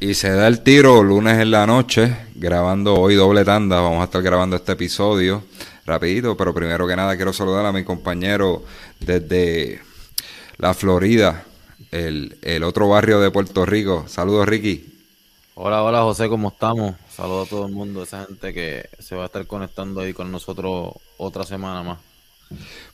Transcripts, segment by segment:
Y se da el tiro lunes en la noche, grabando hoy doble tanda. Vamos a estar grabando este episodio rapidito, pero primero que nada quiero saludar a mi compañero desde la Florida, el, el otro barrio de Puerto Rico. Saludos, Ricky. Hola, hola José, ¿cómo estamos? Saludos a todo el mundo, esa gente que se va a estar conectando ahí con nosotros otra semana más.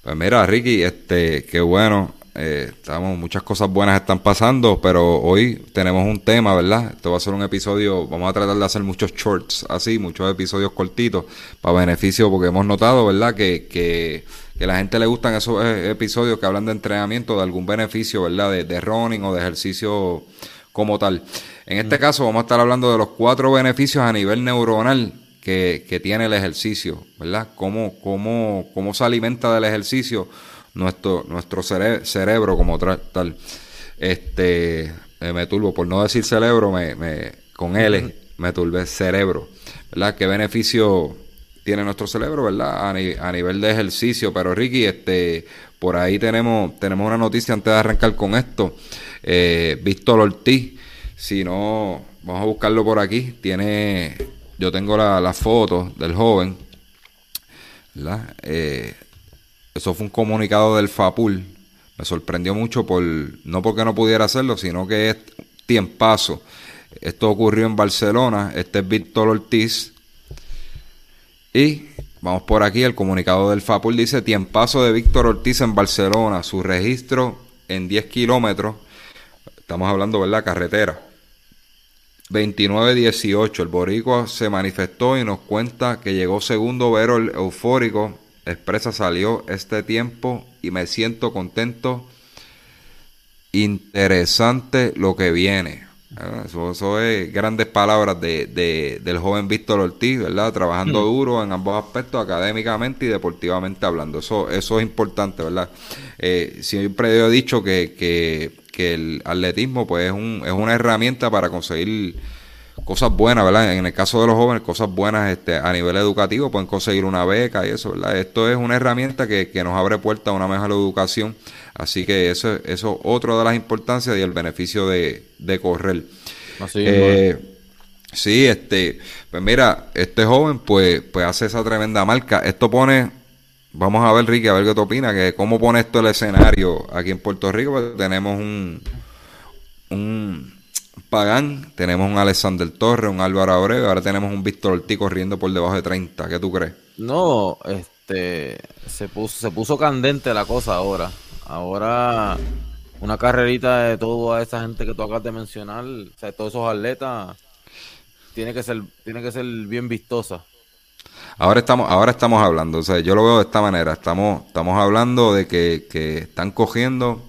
Pues mira, Ricky, este, qué bueno. Eh, estamos, muchas cosas buenas están pasando, pero hoy tenemos un tema, ¿verdad? Esto va a ser un episodio, vamos a tratar de hacer muchos shorts así, muchos episodios cortitos, para beneficio, porque hemos notado, ¿verdad? Que, que, que a la gente le gustan esos eh, episodios que hablan de entrenamiento, de algún beneficio, ¿verdad? De, de running o de ejercicio como tal. En este caso vamos a estar hablando de los cuatro beneficios a nivel neuronal que, que tiene el ejercicio, ¿verdad? Cómo, cómo, cómo se alimenta del ejercicio nuestro, nuestro cerebro como tal. Este, eh, me turbo, por no decir cerebro, me, me, con L, me turbé cerebro, ¿verdad? ¿Qué beneficio tiene nuestro cerebro, verdad? A, a, nivel de ejercicio, pero Ricky, este, por ahí tenemos, tenemos una noticia antes de arrancar con esto. Eh, Víctor Ortiz, si no, vamos a buscarlo por aquí, tiene, yo tengo la, la foto del joven, ¿verdad? Eh, eso fue un comunicado del FAPUL. Me sorprendió mucho por, no porque no pudiera hacerlo, sino que es tiempazo. Esto ocurrió en Barcelona. Este es Víctor Ortiz. Y vamos por aquí. El comunicado del FAPUL dice: Tiempazo de Víctor Ortiz en Barcelona. Su registro en 10 kilómetros. Estamos hablando, ¿verdad? Carretera. 29-18. El Boricua se manifestó y nos cuenta que llegó segundo Vero el eufórico expresa salió este tiempo y me siento contento. Interesante lo que viene. Eso, es grandes palabras de, de, del joven Víctor Ortiz, ¿verdad? Trabajando duro en ambos aspectos, académicamente y deportivamente hablando. Eso, eso es importante, ¿verdad? Eh, siempre he dicho que, que, que el atletismo pues es, un, es una herramienta para conseguir cosas buenas, ¿verdad? En el caso de los jóvenes, cosas buenas este, a nivel educativo, pueden conseguir una beca y eso, ¿verdad? Esto es una herramienta que, que nos abre puertas a una mejor educación, así que eso es eso otra de las importancias y el beneficio de, de correr. Así eh, sí, este, pues mira, este joven pues, pues hace esa tremenda marca. Esto pone, vamos a ver Ricky, a ver qué te opina, que cómo pone esto el escenario aquí en Puerto Rico, pues tenemos un, un Pagán, tenemos un Alexander Torres, un Álvaro Abreu, ahora tenemos un Víctor Ortiz corriendo por debajo de 30. ¿Qué tú crees? No, este, se puso, se puso candente la cosa ahora. Ahora, una carrerita de toda esa gente que tú acabas de mencionar, o sea, todos esos atletas, tiene que ser, tiene que ser bien vistosa. Ahora estamos, ahora estamos hablando, o sea, yo lo veo de esta manera, estamos, estamos hablando de que, que están cogiendo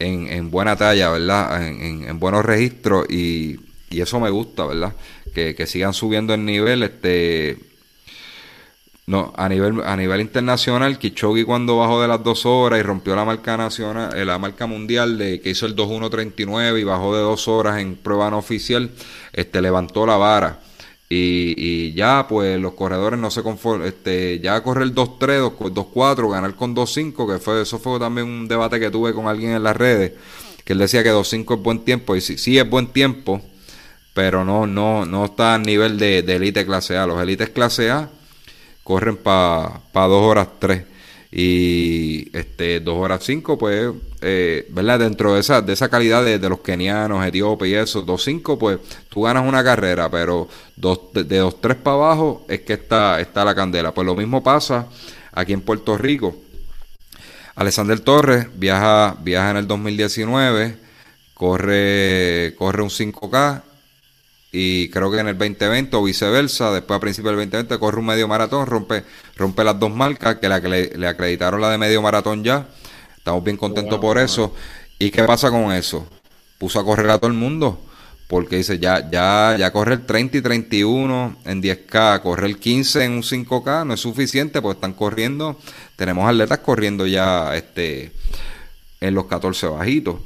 en, en buena talla, ¿verdad? En, en, buenos registros y, y, eso me gusta, ¿verdad? Que, sigan subiendo el nivel, este... No, a nivel, a nivel internacional, Kichogi cuando bajó de las dos horas y rompió la marca nacional, eh, la marca mundial de que hizo el 2.139 y bajó de dos horas en prueba no oficial, este levantó la vara. Y, y, ya, pues los corredores no se conforman. Este, ya correr 2-3, 2-4, ganar con 2-5, que fue, eso fue también un debate que tuve con alguien en las redes, que él decía que 2-5 es buen tiempo, y sí, sí, es buen tiempo, pero no, no, no está a nivel de, elite clase A. Los elites clase A corren para pa 2 horas 3 y este 2 horas 5 pues eh, verdad dentro de esa de esa calidad de, de los kenianos etíopes y eso 2 5 pues tú ganas una carrera pero dos, de, de 2 3 para abajo es que está está la candela. Pues lo mismo pasa aquí en Puerto Rico. Alexander Torres viaja viaja en el 2019 corre corre un 5K y creo que en el 2020 o viceversa, después a principios del 2020 corre un medio maratón, rompe, rompe las dos marcas que le, le acreditaron la de medio maratón ya. Estamos bien contentos por eso. ¿Y qué pasa con eso? puso a correr a todo el mundo. Porque dice, ya, ya, ya correr 30 y 31 en 10K, correr 15 en un 5K no es suficiente, porque están corriendo, tenemos atletas corriendo ya este en los 14 bajitos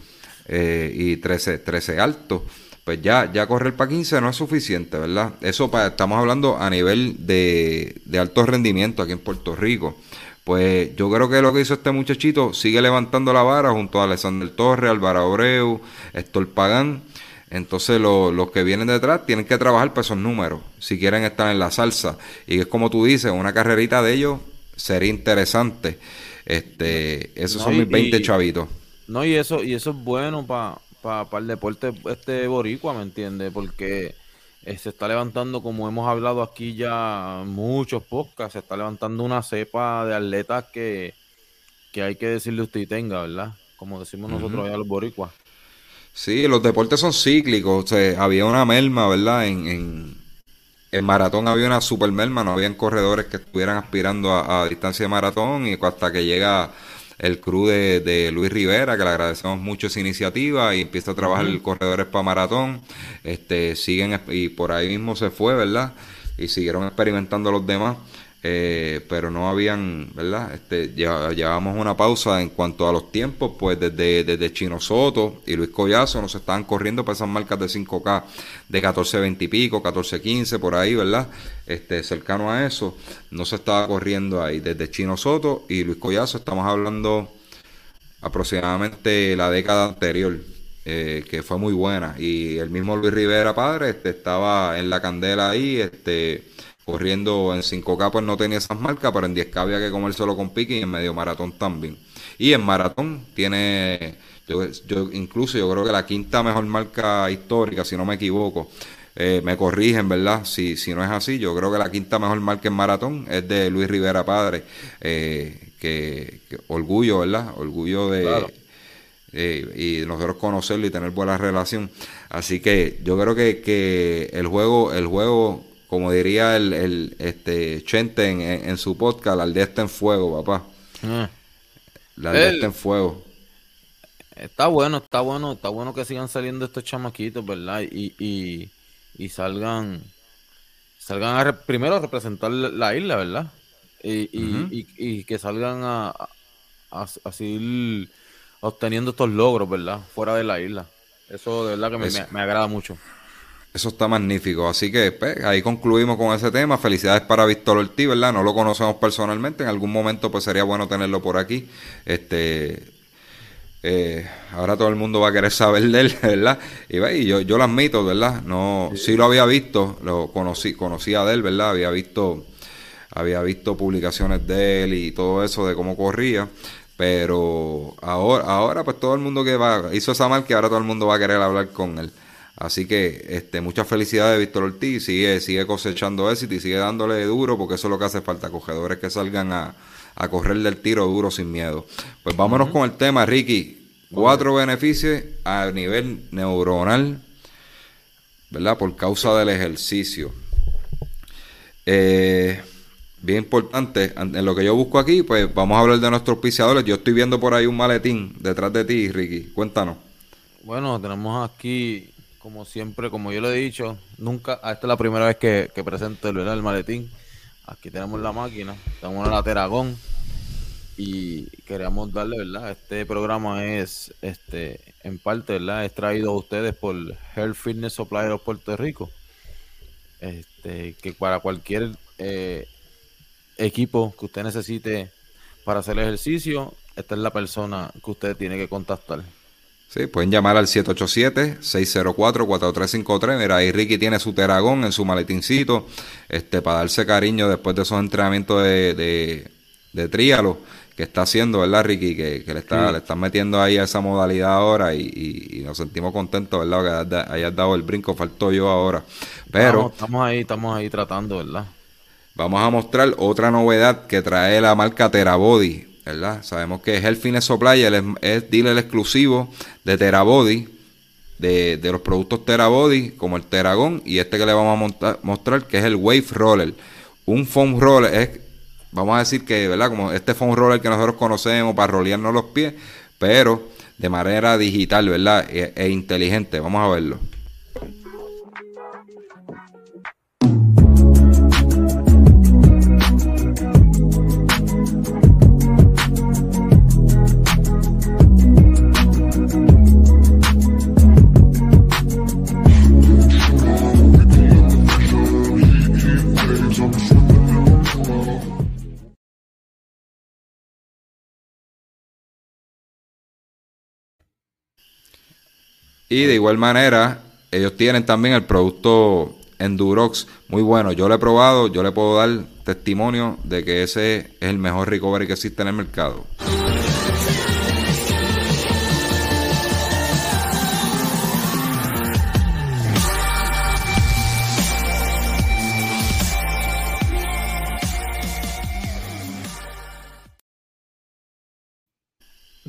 eh, y 13, 13 altos. Pues ya, ya correr para 15 no es suficiente, ¿verdad? Eso para, estamos hablando a nivel de, de alto rendimiento aquí en Puerto Rico. Pues yo creo que lo que hizo este muchachito sigue levantando la vara junto a Alexander Torres, Álvaro Abreu, Héctor Pagán. Entonces los que vienen detrás tienen que trabajar por esos números si quieren estar en la salsa. Y es como tú dices, una carrerita de ellos sería interesante. Este, esos son mis 20 chavitos. No, y eso, y eso es bueno para pa, el deporte este boricua, ¿me entiendes? Porque eh, se está levantando, como hemos hablado aquí ya muchos podcasts, se está levantando una cepa de atletas que, que hay que decirle usted y tenga, ¿verdad? Como decimos nosotros allá los boricuas. Sí, los deportes son cíclicos. había una merma, ¿verdad? En, en, maratón había una super merma, no habían corredores que estuvieran aspirando a, distancia de maratón y hasta que llega el crew de, Luis Rivera, que le agradecemos mucho esa iniciativa y empieza a trabajar el corredores para maratón. Este, siguen y por ahí mismo se fue, ¿verdad? Y siguieron experimentando los demás. Eh, pero no habían, ¿verdad? Este, llevábamos una pausa en cuanto a los tiempos, pues desde, desde Chino Soto y Luis Collazo nos estaban corriendo para esas marcas de 5K de 14.20 y pico, 14.15, por ahí, ¿verdad? Este, cercano a eso, no se estaba corriendo ahí. Desde Chino Soto y Luis Collazo estamos hablando aproximadamente la década anterior. Eh, que fue muy buena y el mismo Luis Rivera padre este, estaba en la candela ahí este Corriendo en 5K pues no tenía esas marcas, pero en 10K había que comérselo con pique y en medio maratón también. Y en maratón tiene, yo, yo incluso yo creo que la quinta mejor marca histórica, si no me equivoco. Eh, me corrigen, ¿verdad? Si, si no es así, yo creo que la quinta mejor marca en maratón es de Luis Rivera Padre, eh, que, orgullo, ¿verdad? Orgullo de... Eh, y nosotros conocerlo y tener buena relación. Así que yo creo que, que el juego, el juego como diría el, el este Chente en, su podcast, la aldea está en fuego, papá. Ah. La aldea está en fuego. Está bueno, está bueno, está bueno que sigan saliendo estos chamaquitos, ¿verdad? Y, y, y salgan, salgan a primero a representar la isla, ¿verdad? Y, y, y que salgan a, a, seguir obteniendo estos logros, ¿verdad? Fuera de la isla. Eso de verdad que me, me agrada mucho. Eso está magnífico. Así que pues, ahí concluimos con ese tema. Felicidades para Víctor Ortiz, ¿verdad? No lo conocemos personalmente. En algún momento pues sería bueno tenerlo por aquí. Este, eh, ahora todo el mundo va a querer saber de él, ¿verdad? Y, yo, yo lo admito, ¿verdad? No, sí. lo había visto, lo conocí, conocía de él, ¿verdad? Había visto, había visto publicaciones de él y todo eso de cómo corría. Pero ahora, ahora pues todo el mundo que va, hizo esa marca, ahora todo el mundo va a querer hablar con él. Así que este, muchas felicidades, Víctor Ortiz. Sigue, sigue cosechando éxito y sigue dándole duro, porque eso es lo que hace falta: cogedores que salgan a, a correr del tiro duro sin miedo. Pues vámonos con el tema, Ricky. Cuatro beneficios a nivel neuronal, ¿verdad? Por causa del ejercicio. Eh, bien importante, en lo que yo busco aquí, pues vamos a hablar de nuestros auspiciadores. Yo estoy viendo por ahí un maletín detrás de ti, Ricky. Cuéntanos. Bueno, tenemos aquí como siempre, como yo lo he dicho, nunca, esta es la primera vez que, presento el, el maletín. Aquí tenemos la máquina, tenemos la Teragón y queríamos darle, ¿verdad? Este programa es, este, en parte, ¿verdad? Es traído a ustedes por Health Fitness Supplier of Puerto Rico. Este, que para cualquier eh, equipo que usted necesite para hacer ejercicio, esta es la persona que usted tiene que contactar. Sí, pueden llamar al 787-604-4353. Mira, ahí Ricky tiene su teragón en su maletincito este, para darse cariño después de esos entrenamientos de, de, de tríalo que está haciendo, ¿verdad, Ricky? Que, le, está, le están metiendo ahí a esa modalidad ahora y, nos sentimos contentos, ¿verdad? Que hayas dado el brinco, faltó yo ahora. Pero... estamos ahí, estamos ahí tratando, ¿verdad? Vamos a mostrar otra novedad que trae la marca Terabody ¿verdad? Sabemos que Health Fitness Supply es, es dealer exclusivo de Terabody, de, de los productos Terabody, como el Teragón, y este que le vamos a mostrar, que es el Wave Roller. Un foam roller, es, vamos a decir que, ¿verdad? Como este foam roller que nosotros conocemos para rolearnos los pies, pero de manera digital, ¿verdad? E, e inteligente. Vamos a verlo. Y de igual manera, ellos tienen también el producto Endurox muy bueno. Yo lo he probado, yo le puedo dar testimonio de que ese es el mejor recovery que existe en el mercado.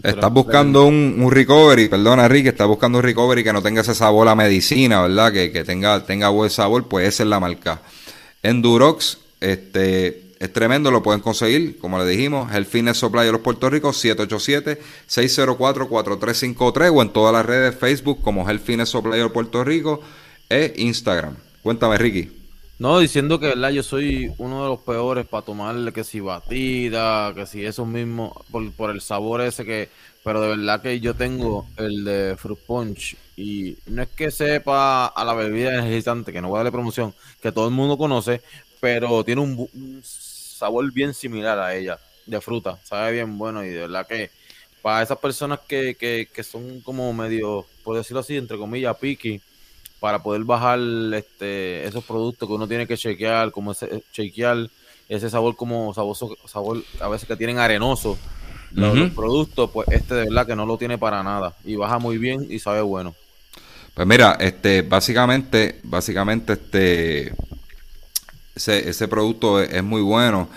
Estás buscando un, recovery, perdona Rick, estás buscando un recovery que no tenga ese sabor a medicina, ¿verdad? Que, que tenga, tenga buen sabor, pues esa es la marca. Endurox, este, es tremendo, lo pueden conseguir, como le dijimos, el Fitness Supply de los Puerto Rico, 787-604-4353 o en todas las redes Facebook como el Fitness Supply de Puerto Rico e Instagram. Cuéntame, Ricky. No, diciendo que verdad yo soy uno de los peores para tomarle que si batida, que si esos mismos, por, el sabor ese que, pero de verdad que yo tengo el de Fruit Punch y no es que sepa a la bebida energizante, que no voy a darle promoción, que todo el mundo conoce, pero tiene un, sabor bien similar a ella, de fruta, sabe bien bueno y de verdad que para esas personas que, que, que son como medio, por decirlo así, entre comillas, picky, para poder bajar este, esos productos que uno tiene que chequear, como ese, chequear ese sabor como sabor, sabor a veces que tienen arenoso los, productos, pues este de verdad que no lo tiene para nada y baja muy bien y sabe bueno. Pues mira, este, básicamente, básicamente este, ese, ese producto es, muy bueno.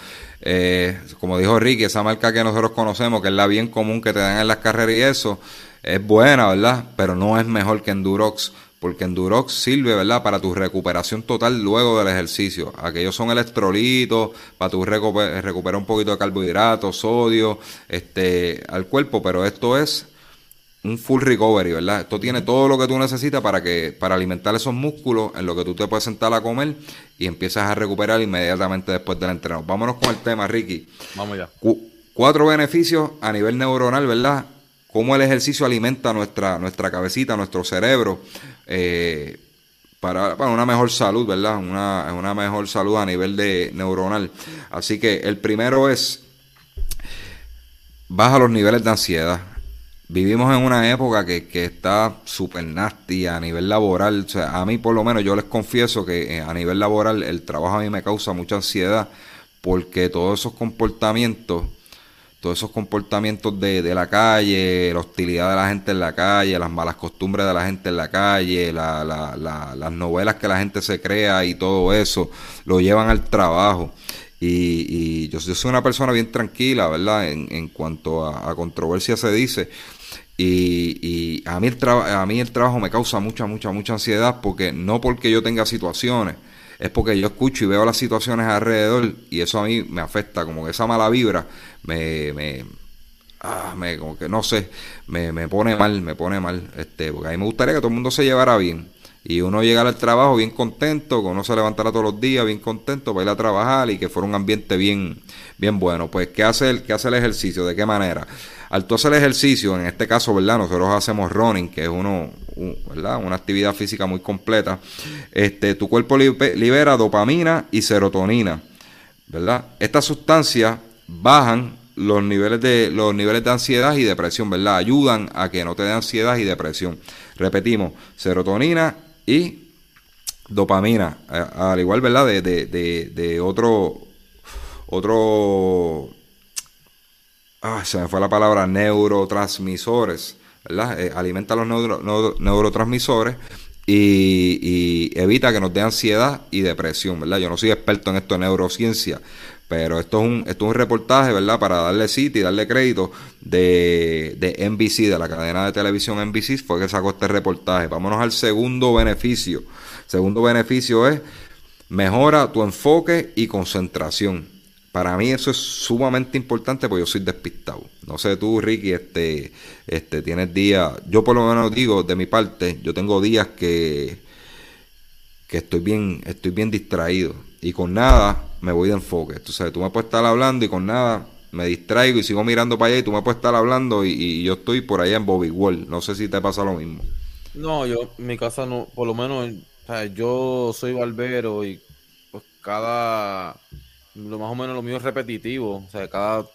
Eh, como dijo Ricky, esa marca que nosotros conocemos, que es la bien común que te dan en las carreras y eso, es buena, ¿verdad? Pero no es mejor que Endurox porque Endurox sirve, ¿verdad?, para tu recuperación total luego del ejercicio. Aquellos son electrolitos, para tu recuperar un poquito de carbohidratos, sodio, este, al cuerpo, pero esto es un full recovery, ¿verdad? Esto tiene todo lo que tú necesitas para que para alimentar esos músculos en lo que tú te puedes sentar a comer y empiezas a recuperar inmediatamente después del entreno. Vámonos con el tema, Ricky. Vamos ya. cuatro beneficios a nivel neuronal, ¿verdad? Cómo el ejercicio alimenta nuestra, nuestra cabecita, nuestro cerebro, eh, para, una mejor salud, ¿verdad? Una, una mejor salud a nivel de neuronal. Así que el primero es, baja los niveles de ansiedad. Vivimos en una época que, que está súper nasty a nivel laboral. O sea, a mí por lo menos yo les confieso que eh, a nivel laboral el trabajo a mí me causa mucha ansiedad porque todos esos comportamientos todos esos comportamientos de, de, la calle, la hostilidad de la gente en la calle, las malas costumbres de la gente en la calle, la, la, las novelas que la gente se crea y todo eso, lo llevan al trabajo. Y, y yo, soy una persona bien tranquila, ¿verdad? En, en cuanto a, controversia se dice. Y, y a, mí el a mí el trabajo me causa mucha, mucha, mucha ansiedad porque no porque yo tenga situaciones, es porque yo escucho y veo las situaciones alrededor y eso a mí me afecta, como que esa mala vibra me, me, ah, me como que no sé, me, me pone mal, me pone mal, este, porque a mí me gustaría que todo el mundo se llevara bien y uno llegara al trabajo bien contento, que uno se levantara todos los días bien contento para ir a trabajar y que fuera un ambiente bien, bien bueno. Pues, ¿qué hace el, qué hace el ejercicio? ¿De qué manera? Al tú hacer el ejercicio, en este caso, ¿verdad? Nosotros hacemos running, que es uno, ¿verdad? Una actividad física muy completa. Este, tu cuerpo libera dopamina y serotonina, ¿verdad? Estas sustancias bajan los niveles de los niveles de ansiedad y depresión, ¿verdad? Ayudan a que no te dé ansiedad y depresión. Repetimos, serotonina y dopamina, al igual, ¿verdad? De, de, de, otro, otro, ah, se me fue la palabra, neurotransmisores, ¿verdad? Eh, alimenta los neurotransmisores y, y, evita que nos dé ansiedad y depresión, ¿verdad? Yo no soy experto en esto de neurociencia, pero esto es un, esto es un reportaje, ¿verdad? Para darle cita y darle crédito de, de NBC, de la cadena de televisión NBC, fue que sacó este reportaje. Vámonos al segundo beneficio. Segundo beneficio es mejora tu enfoque y concentración. para mí eso es sumamente importante porque yo soy despistado. No sé tú, Ricky, este, este, tienes días, yo por lo menos digo, de mi parte, yo tengo días que, que estoy bien, estoy bien distraído y con nada me voy de enfoque. Tú sabes, tú me puedes estar hablando y con nada me distraigo y sigo mirando para allá y tú me puedes estar hablando y, yo estoy por allá en Bobby World. No sé si te pasa lo mismo. No, yo, mi casa no, por lo menos, yo soy barbero y pues cada, lo más o menos lo mío es repetitivo, o sea, cada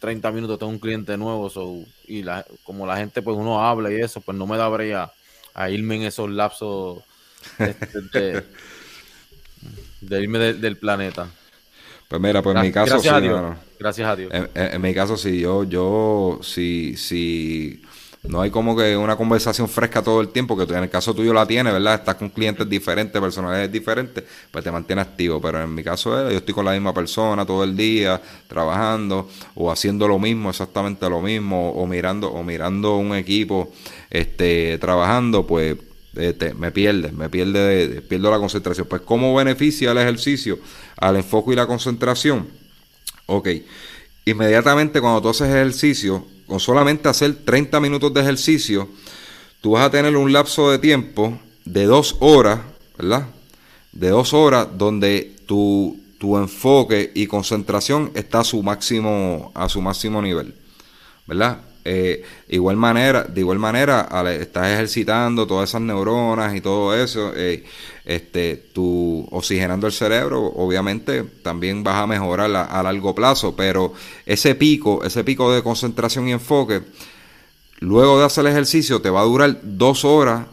30 minutos tengo un cliente nuevo, y la, como la gente, pues uno habla y eso, pues no me da brea a irme en esos lapsos este, de, irme del planeta. Pues mira, pues en mi caso gracias a Dios. Gracias a Dios. En, mi caso sí, yo, yo, si, si no hay como que una conversación fresca todo el tiempo, que en el caso tuyo la tienes, ¿verdad? Estás con clientes diferentes, personalidades diferentes, pues te mantiene activo. Pero en mi caso yo estoy con la misma persona todo el día, trabajando, o haciendo lo mismo, exactamente lo mismo, o mirando, o mirando un equipo, este, trabajando, pues este, me pierde, me pierde, pierdo la concentración. Pues, ¿cómo beneficia el ejercicio al enfoque y la concentración? Ok, inmediatamente cuando tú haces ejercicio, con solamente hacer 30 minutos de ejercicio, tú vas a tener un lapso de tiempo de dos horas, ¿verdad? De dos horas donde tu, tu enfoque y concentración está a su máximo, a su máximo nivel, ¿verdad? Eh, igual manera, de igual manera, estás ejercitando todas esas neuronas y todo eso, eh, este, tú oxigenando el cerebro, obviamente también vas a mejorar a, largo plazo, pero ese pico, ese pico de concentración y enfoque, luego de hacer el ejercicio, te va a durar dos horas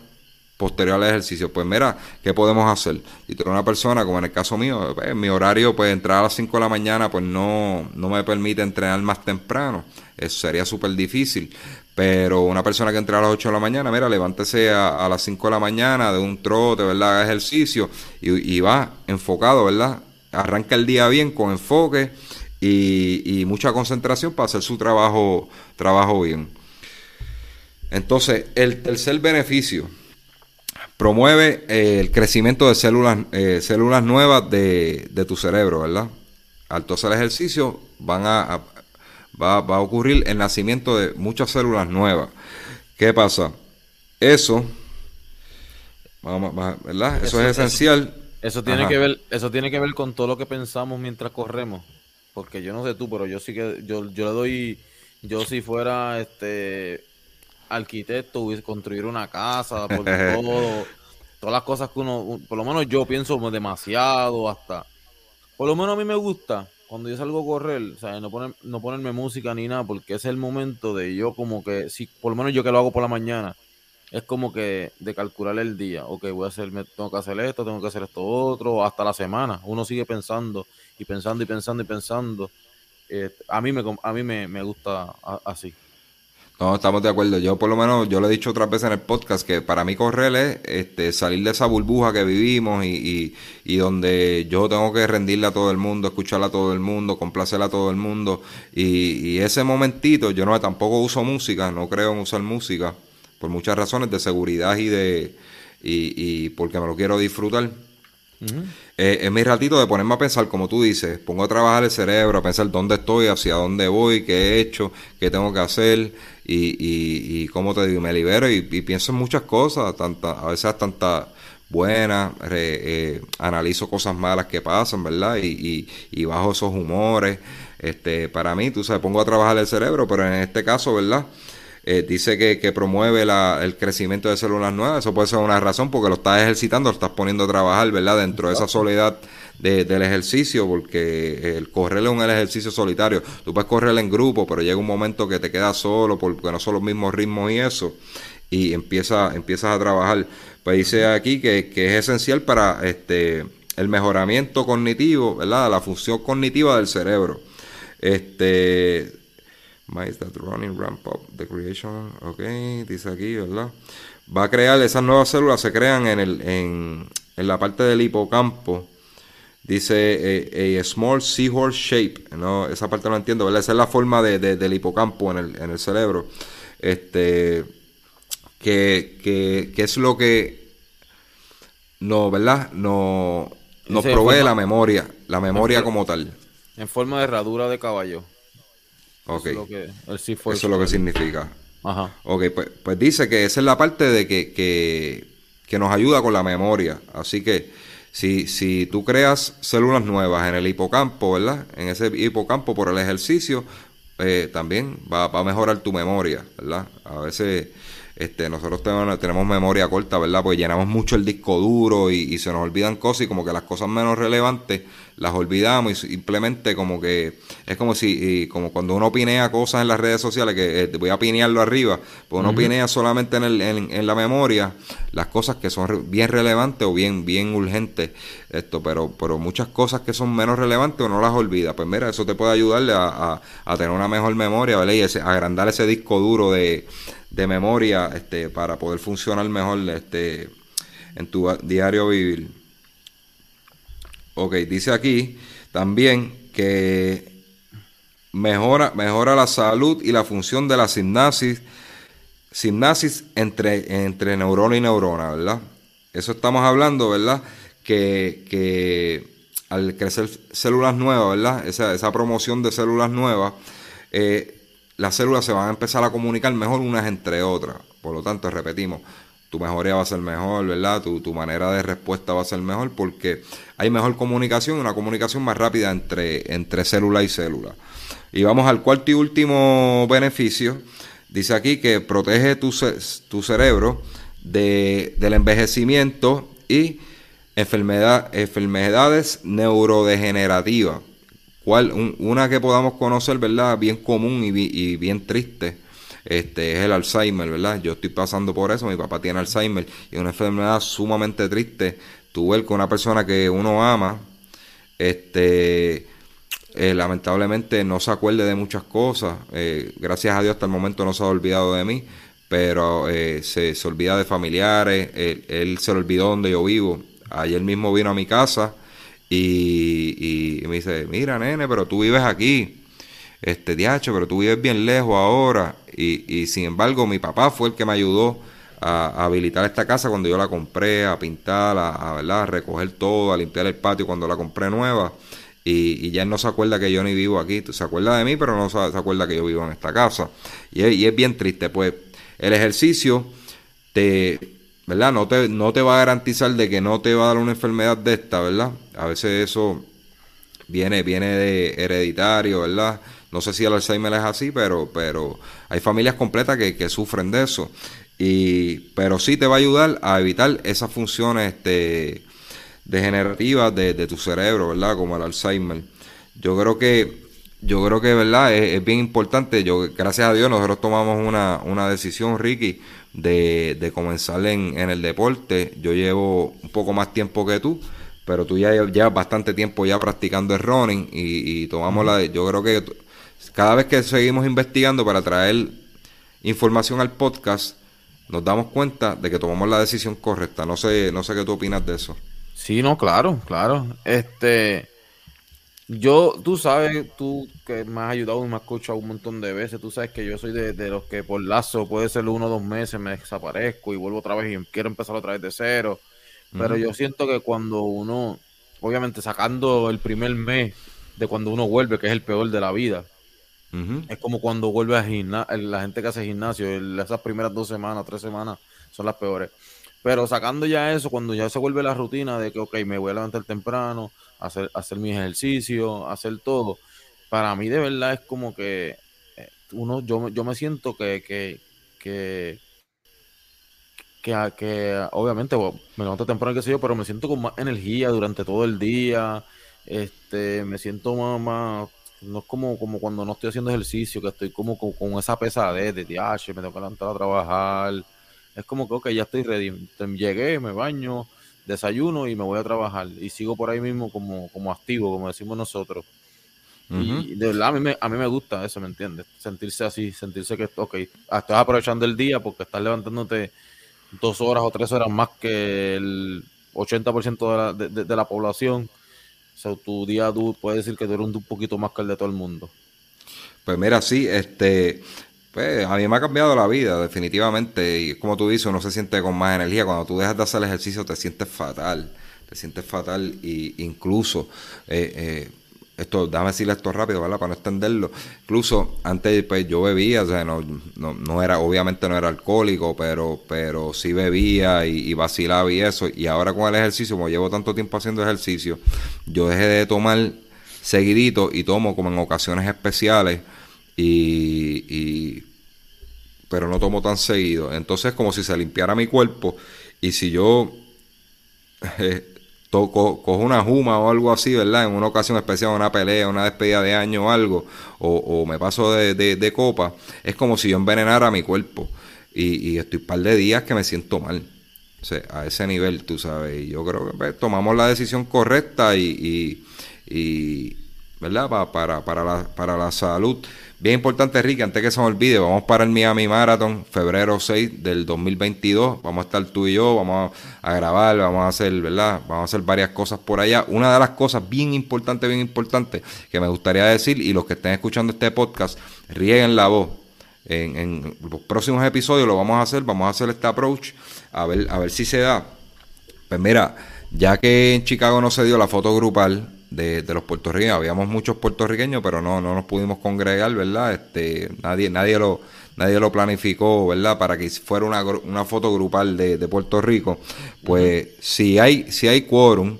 posterior al ejercicio. Pues mira, ¿qué podemos hacer? Y tú eres una persona, como en el caso mío, pues, mi horario, pues entrar a las 5 de la mañana, pues no, no me permite entrenar más temprano. Eso sería súper difícil. Pero una persona que entra a las 8 de la mañana, mira, levántese a, las 5 de la mañana de un trote, ¿verdad? Haga ejercicio y, va enfocado, ¿verdad? Arranca el día bien con enfoque y, mucha concentración para hacer su trabajo, trabajo bien. Entonces, el tercer beneficio promueve eh, el crecimiento de células, eh, células nuevas de, tu cerebro, ¿verdad? Al tú hacer ejercicio van a, va, a ocurrir el nacimiento de muchas células nuevas. ¿Qué pasa? Eso, vamos, ¿verdad? Eso, es esencial. Eso tiene que ver, eso tiene que ver con todo lo que pensamos mientras corremos. Porque yo no sé tú, pero yo sí que, yo, yo le doy, yo si fuera este arquitecto, construir una casa, por todo, todas las cosas que uno, por lo menos yo pienso demasiado hasta, por lo menos a mí me gusta cuando yo salgo a correr, o sea, no, poner, no ponerme música ni nada, porque es el momento de yo como que, si por lo menos yo que lo hago por la mañana, es como que de calcular el día, ok, voy a hacer, tengo que hacer esto, tengo que hacer esto otro, hasta la semana, uno sigue pensando y pensando y pensando y pensando. Eh, a mí me, a mí me, gusta así. No, estamos de acuerdo. Yo por lo menos, yo lo he dicho otras veces en el podcast, que para mí correr es este, salir de esa burbuja que vivimos y, y, donde yo tengo que rendirle a todo el mundo, escucharle a todo el mundo, complacerle a todo el mundo. Y, ese momentito, yo no tampoco uso música, no creo en usar música, por muchas razones de seguridad y de y, y porque me lo quiero disfrutar. Eh, es mi ratito de ponerme a pensar, como tú dices, pongo a trabajar el cerebro, a pensar dónde estoy, hacia dónde voy, qué he hecho, qué tengo que hacer y, y, y cómo te digo, me libero y, pienso en muchas cosas, tanta, a veces tantas buenas, eh, analizo cosas malas que pasan, ¿verdad? Y, y, bajo esos humores. Este, para mí, tú sabes, pongo a trabajar el cerebro, pero en este caso, ¿verdad? Eh, dice que, que promueve la, el crecimiento de células nuevas. Eso puede ser una razón porque lo estás ejercitando, lo estás poniendo a trabajar, ¿verdad? Dentro de esa soledad del ejercicio, porque el correr es un ejercicio solitario. Tú puedes correr en grupo, pero llega un momento que te quedas solo porque no son los mismos ritmos y eso, y empieza, empiezas a trabajar. Pues dice aquí que, que es esencial para este el mejoramiento cognitivo, ¿verdad? La función cognitiva del cerebro. Este Mice that running ramp up the creation. Ok, dice aquí, ¿verdad? Va a crear, esas nuevas células se crean en, el, en, en la parte del hipocampo. Dice eh, a, small seahorse shape. ¿no? Esa parte no entiendo, ¿verdad? Esa es la forma de, del hipocampo en el, en el cerebro. Este, que, que, que es lo que no, ¿verdad? No, nos provee la memoria, la memoria como tal. En forma de herradura de caballo. Ok. Eso es lo que, el Sea Eso es lo que significa. Ajá. Ok, pues, pues dice que esa es la parte de que, que, que nos ayuda con la memoria. Así que si, si tú creas células nuevas en el hipocampo, ¿verdad? En ese hipocampo por el ejercicio, eh, también va, va a mejorar tu memoria, ¿verdad? A veces este, nosotros tenemos, tenemos memoria corta, ¿verdad? Porque llenamos mucho el disco duro y, y, se nos olvidan cosas y como que las cosas menos relevantes las olvidamos y simplemente como que es como si, como cuando uno pinea cosas en las redes sociales, que eh, voy a pinearlo arriba, pues uno pinea solamente en, el, en, en, la memoria las cosas que son bien relevantes o bien, bien urgentes, esto, pero, pero muchas cosas que son menos relevantes uno las olvida. Pues mira, eso te puede ayudarle a, a, a tener una mejor memoria, ¿verdad? Y ese, agrandar ese disco duro de, de memoria este, para poder funcionar mejor este, en tu diario vivir. Ok, dice aquí también que mejora, mejora la salud y la función de la sinapsis, sinapsis entre, entre neurona y neurona, ¿verdad? Eso estamos hablando, ¿verdad? Que, que al crecer células nuevas, ¿verdad? Esa, esa promoción de células nuevas, eh, las células se van a empezar a comunicar mejor unas entre otras. Por lo tanto, repetimos, tu mejoría va a ser mejor, ¿verdad? Tu, tu, manera de respuesta va a ser mejor porque hay mejor comunicación, una comunicación más rápida entre, entre célula y célula. Y vamos al cuarto y último beneficio. Dice aquí que protege tu, tu cerebro de, del envejecimiento y enfermedad, enfermedades neurodegenerativas. Cual, un, una que podamos conocer, ¿verdad? Bien común y, bien triste este, es el Alzheimer, ¿verdad? Yo estoy pasando por eso, mi papá tiene Alzheimer y es una enfermedad sumamente triste. Tú ver con una persona que uno ama, este, eh, lamentablemente no se acuerde de muchas cosas. Eh, gracias a Dios hasta el momento no se ha olvidado de mí, pero eh, se, se, olvida de familiares, él, él, se le olvidó donde yo vivo. Ayer mismo vino a mi casa y, y me dice, mira nene, pero tú vives aquí este diacho, pero tú vives bien lejos ahora. Y, y, sin embargo, mi papá fue el que me ayudó a, habilitar esta casa cuando yo la compré, a pintar, a, ¿verdad? recoger todo, a limpiar el patio cuando la compré nueva. Y, y, ya él no se acuerda que yo ni vivo aquí. Se acuerda de mí, pero no se, acuerda que yo vivo en esta casa. Y es, bien triste, pues el ejercicio te, ¿verdad? No te, no te va a garantizar de que no te va a dar una enfermedad de esta, ¿verdad? A veces eso viene, viene de hereditario, ¿verdad? No sé si el Alzheimer es así, pero, pero hay familias completas que, que sufren de eso. Y, pero sí te va a ayudar a evitar esas funciones este, degenerativas de, tu cerebro, ¿verdad? Como el Alzheimer. Yo creo que yo creo que verdad es, es, bien importante. Yo, gracias a Dios, nosotros tomamos una, una decisión, Ricky, de, de comenzar en, en, el deporte. Yo llevo un poco más tiempo que tú, pero tú ya llevas bastante tiempo ya practicando el running y, y tomamos la. Yo creo que cada vez que seguimos investigando para traer información al podcast, nos damos cuenta de que tomamos la decisión correcta. No sé, no sé qué tú opinas de eso. Sí, no, claro, claro. Este, yo, tú sabes, tú que me has ayudado y me has escuchado un montón de veces, tú sabes que yo soy de, de los que por lazo puede ser uno o dos meses me desaparezco y vuelvo otra vez y quiero empezar otra vez de cero. Pero uh -huh. yo siento que cuando uno, obviamente sacando el primer mes de cuando uno vuelve, que es el peor de la vida, Uh -huh. Es como cuando vuelve a gimnasio, la gente que hace gimnasio, esas primeras dos semanas, tres semanas son las peores. Pero sacando ya eso, cuando ya se vuelve la rutina de que, ok, me voy a levantar temprano, hacer, hacer mis ejercicios, hacer todo, para mí de verdad es como que eh, uno, yo, yo me siento que, que, que, que, que obviamente me levanto temprano, qué sé yo, pero me siento con más energía durante todo el día, este, me siento más, más no es como, como cuando no estoy haciendo ejercicio, que estoy como con, con esa pesadez de, ah, me tengo que levantar a trabajar. Es como que, ok, ya estoy ready. Llegué, me baño, desayuno y me voy a trabajar. Y sigo por ahí mismo como, como activo, como decimos nosotros. Uh -huh. Y de verdad, a mí, me, a mí me gusta eso, ¿me entiendes? Sentirse así, sentirse que, ok, estás aprovechando el día porque estás levantándote dos horas o tres horas más que el 80% de la, de, de, de la población So, tu día tú puedes decir que tú eres un poquito más que el de todo el mundo. Pues mira, sí, este, pues a mí me ha cambiado la vida, definitivamente. Y como tú dices, uno se siente con más energía. Cuando tú dejas de hacer ejercicio, te sientes fatal. Te sientes fatal. Y incluso, eh, eh, esto, déjame decirle esto rápido, ¿verdad? Para no extenderlo. Incluso antes pues yo bebía, o sea, no, no, era, obviamente no era alcohólico, pero, pero sí bebía y, vacilaba y eso. Y ahora con el ejercicio, como llevo tanto tiempo haciendo ejercicio, yo dejé de tomar seguidito y tomo como en ocasiones especiales y, pero no tomo tan seguido. Entonces como si se limpiara mi cuerpo y si yo eh, cojo una juma o algo así, ¿verdad? En una ocasión especial, una pelea, una despedida de año o algo, o, me paso de, copa, es como si yo envenenara mi cuerpo. Y, estoy un par de días que me siento mal. O sea, a ese nivel, tú sabes. Y yo creo que pues, tomamos la decisión correcta y, y, ¿verdad? para, para, la, para la salud. Bien importante, Ricky, antes que se me olvide, vamos para el Miami Marathon, febrero 6 del 2022. Vamos a estar tú y yo, vamos a, grabar, vamos a hacer, ¿verdad? Vamos a hacer varias cosas por allá. Una de las cosas bien importante, bien importante que me gustaría decir, y los que estén escuchando este podcast, rieguen la voz. En, en los próximos episodios lo vamos a hacer, vamos a hacer este approach, a ver, a ver si se da. Pues mira, ya que en Chicago no se dio la foto grupal, de, los puertorriqueños. Habíamos muchos puertorriqueños, pero no, no nos pudimos congregar, ¿verdad? Este, nadie, nadie lo, nadie lo planificó, ¿verdad? Para que fuera una, una foto grupal de, de Puerto Rico. Pues si hay, si hay quórum,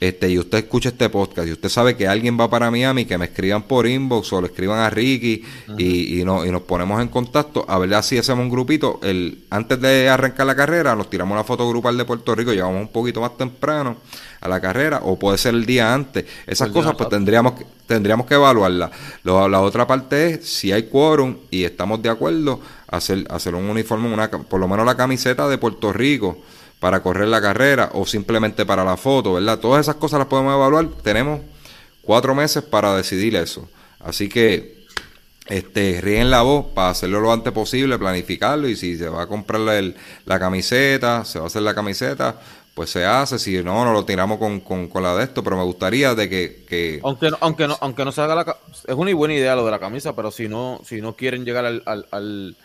este, y usted escucha este podcast y usted sabe que alguien va para Miami, que me escriban por inbox o le escriban a Ricky y, y, no, y nos ponemos en contacto a ver si hacemos un grupito. El, antes de arrancar la carrera, nos tiramos la foto grupal de Puerto Rico, llegamos un poquito más temprano a la carrera, o puede ser el día antes. Esas cosas, pues tendríamos que, tendríamos que evaluarlas. la otra parte es si hay quórum y estamos de acuerdo, hacer, hacer un uniforme, una, por lo menos la camiseta de Puerto Rico para correr la carrera o simplemente para la foto, ¿verdad? Todas esas cosas las podemos evaluar. Tenemos cuatro meses para decidir eso. Así que este, ríen la voz para hacerlo lo antes posible, planificarlo y si se va a comprar la, la camiseta, se va a hacer la camiseta, pues se hace, si no, no lo tiramos con, con, la de esto, pero me gustaría de que... que... Aunque, aunque, no, aunque no se haga la... Es una buena idea lo de la camisa, pero si no, si no quieren llegar al, al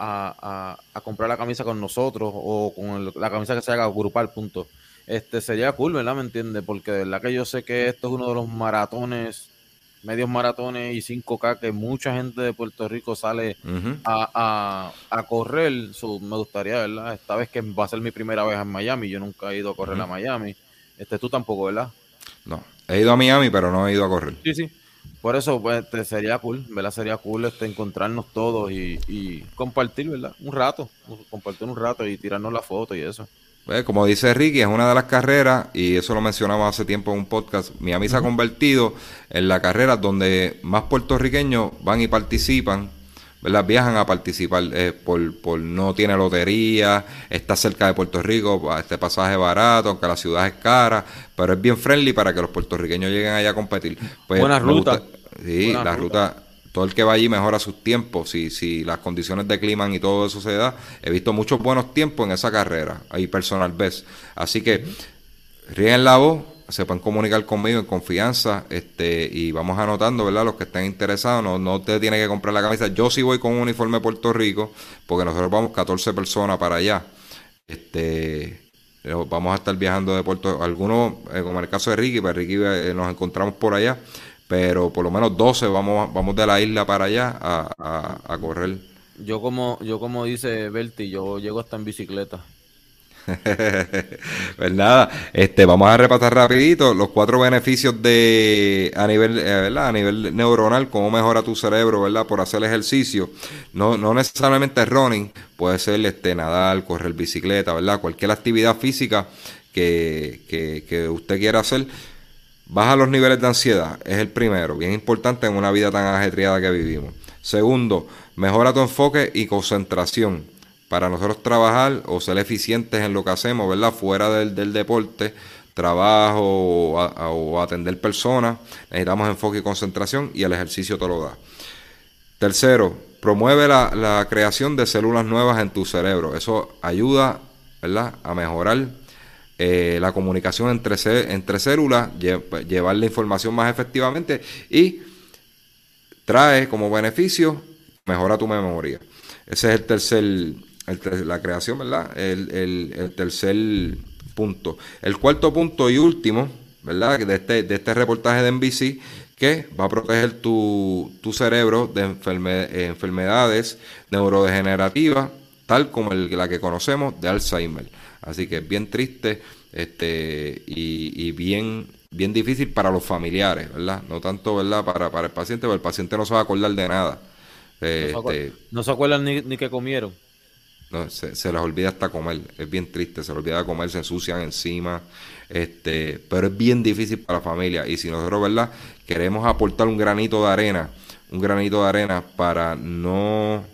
a, a, comprar la camisa con nosotros o con la camisa que se haga grupal, punto. Este sería cool, ¿verdad? ¿Me entiende? Porque de verdad que yo sé que esto es uno de los maratones, medios maratones y 5K que mucha gente de Puerto Rico sale a, a, correr. me gustaría, ¿verdad? Esta vez que va a ser mi primera vez en Miami, yo nunca he ido a correr a Miami. Este tú tampoco, ¿verdad? No, he ido a Miami, pero no he ido a correr. Sí, sí. Por eso, pues, sería cool, ¿verdad? Sería cool este, encontrarnos todos y, compartir, ¿verdad? Un rato, compartir un rato y tirarnos la foto y eso. Pues, como dice Ricky, es una de las carreras, y eso lo mencionamos hace tiempo en un podcast, Miami se ha convertido en la carrera donde más puertorriqueños van y participan, ¿verdad? Viajan a participar eh, por, por no tiene lotería, está cerca de Puerto Rico, este pasaje barato, aunque la ciudad es cara, pero es bien friendly para que los puertorriqueños lleguen allá a competir. Pues, Buena ruta. sí, la ruta. todo el que va allí mejora sus tiempos, si, si las condiciones de clima y todo eso se da. He visto muchos buenos tiempos en esa carrera, ahí personal ves. Así que, ríen la voz, se pueden comunicar conmigo en confianza este y vamos anotando, ¿verdad? Los que estén interesados, no, no te tiene que comprar la camisa. Yo sí voy con un uniforme de Puerto Rico, porque nosotros vamos 14 personas para allá. Este vamos a estar viajando de Puerto algunos, eh, como en el caso de Ricky, pues Ricky eh, nos encontramos por allá, pero por lo menos 12 vamos, vamos de la isla para allá a, a correr. Yo como, yo como dice Berti, yo llego hasta en bicicleta. pues nada, este, vamos a repasar rapidito los cuatro beneficios de a nivel, eh, a nivel neuronal, cómo mejora tu cerebro, ¿verdad? Por hacer ejercicio. No, no necesariamente running, puede ser este, nadar, correr bicicleta, ¿verdad? Cualquier actividad física que, que, que usted quiera hacer. Baja los niveles de ansiedad, es el primero, bien importante en una vida tan ajetreada que vivimos. Segundo, mejora tu enfoque y concentración para nosotros trabajar o ser eficientes en lo que hacemos, ¿verdad? Fuera del, deporte, trabajo o, atender personas, necesitamos enfoque y concentración y el ejercicio te lo da. Tercero, promueve la, creación de células nuevas en tu cerebro. Eso ayuda, ¿verdad? A mejorar eh, la comunicación entre, entre células, llevar la información más efectivamente y trae como beneficio, mejora tu memoria. Ese es el tercer la creación, ¿verdad? El, tercer punto. El cuarto punto y último, ¿verdad? De este, de este reportaje de NBC que va a proteger tu, cerebro de enfermedades neurodegenerativas, tal como la que conocemos de Alzheimer. Así que es bien triste este, y, bien, bien difícil para los familiares, ¿verdad? No tanto, ¿verdad? Para, para el paciente, porque el paciente no se va a acordar de nada. no, se este, acuerdan ni, ni que comieron. No, se, les olvida hasta comer, es bien triste, se les olvida comer, se ensucian encima, este, pero es bien difícil para la familia y si nosotros, ¿verdad? Queremos aportar un granito de arena, un granito de arena para no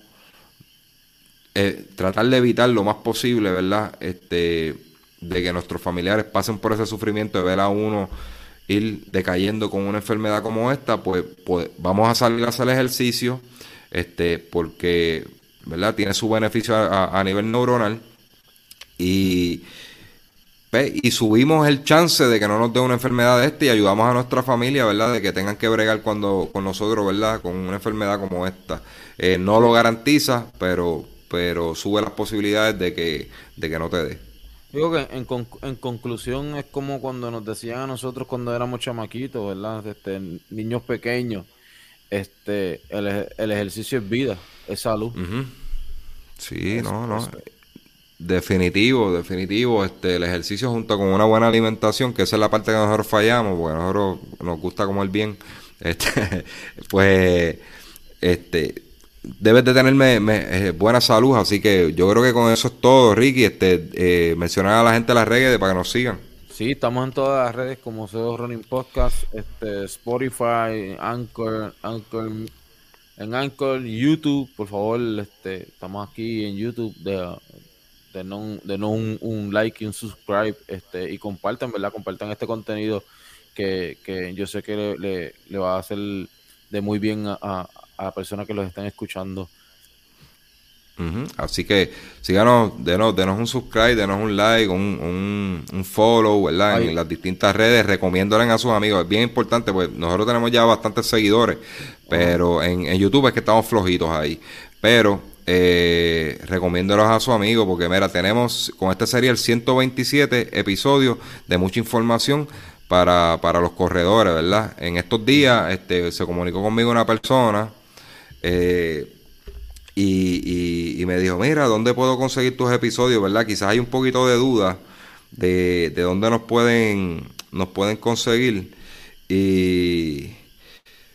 eh, tratar de evitar lo más posible, ¿verdad? Este, de que nuestros familiares pasen por ese sufrimiento de ver a uno ir decayendo con una enfermedad como esta, pues, pues vamos a salir a hacer ejercicio, este, porque ¿verdad? Tiene su beneficio a, nivel neuronal y, y subimos el chance de que no nos dé una enfermedad de esta y ayudamos a nuestra familia, ¿verdad? De que tengan que bregar cuando con nosotros, ¿verdad? Con una enfermedad como esta. Eh, no lo garantiza, pero, pero sube las posibilidades de que, de que no te dé. Digo que en, en, conclusión es como cuando nos decían a nosotros cuando éramos chamaquitos, ¿verdad? Este, niños pequeños, este, el, el ejercicio es vida es salud. Sí, no, no. Definitivo, definitivo. Este, el ejercicio junto con una buena alimentación, que esa es la parte que nosotros fallamos, porque a nosotros nos gusta comer bien. Este, pues, este, debes de tenerme eh, buena salud, así que yo creo que con eso es todo, Ricky. Este, eh, mencionar a la gente las redes para que nos sigan. Sí, estamos en todas las redes como SEO Running Podcast, este, Spotify, Anchor, Anchor en Anchor, YouTube, por favor, este, estamos aquí en YouTube de, de no, de no un, like y un subscribe este, y compartan, ¿verdad? Compartan este contenido que, que yo sé que le, le, va a hacer de muy bien a, a, a la persona que los están escuchando. Así que síganos, denos, denos un subscribe, denos un like, un, un, follow, ¿verdad? En las distintas redes, recomiéndoles a sus amigos. Es bien importante, pues nosotros tenemos ya bastantes seguidores, pero en, en YouTube es que estamos flojitos ahí. Pero eh, recomiéndolos a sus amigos, porque mira, tenemos, con este sería el 127 episodios de mucha información para, para los corredores, ¿verdad? En estos días este, se comunicó conmigo una persona. Eh, y, y, me dijo, mira, ¿dónde puedo conseguir tus episodios? ¿Verdad? Quizás hay un poquito de duda de, de dónde nos pueden, nos pueden conseguir. Y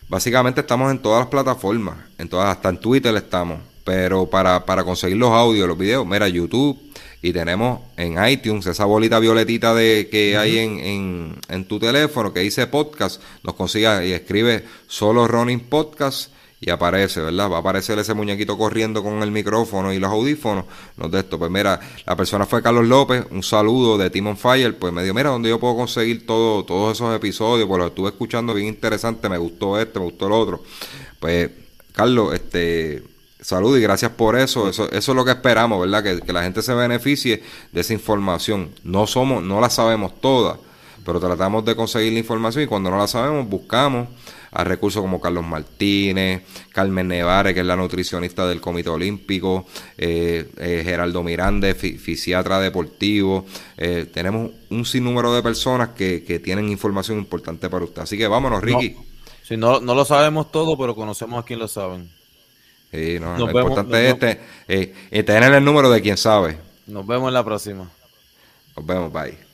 básicamente estamos en todas las plataformas, en todas, hasta en Twitter estamos. Pero para, para conseguir los audios, los videos, mira, YouTube y tenemos en iTunes esa bolita violetita de que hay en, en, en, tu teléfono que dice podcast, nos consiga y escribe solo Running Podcast y aparece, ¿verdad? Va a aparecer ese muñequito corriendo con el micrófono y los audífonos. No de esto. Pues mira, la persona fue Carlos López, un saludo de Timon Fire. Pues me dijo, mira, ¿dónde yo puedo conseguir todo, todos esos episodios? Pues lo estuve escuchando bien interesante, me gustó este, me gustó el otro. Pues, Carlos, este. Salud y gracias por eso. Eso, eso es lo que esperamos, ¿verdad? Que, que la gente se beneficie de esa información. No somos, no la sabemos todas, pero tratamos de conseguir la información y cuando no la sabemos, buscamos a recursos como Carlos Martínez, Carmen Nevares, que es la nutricionista del Comité Olímpico, eh, eh, Geraldo Miranda, fisiatra deportivo. Eh, tenemos un sinnúmero de personas que, tienen información importante para usted. Así que vámonos, Ricky. No, no, lo sabemos todo, pero conocemos a quien lo saben. Sí, no, lo importante es este, tener el número de quien sabe. Nos vemos en la próxima. Nos vemos, bye.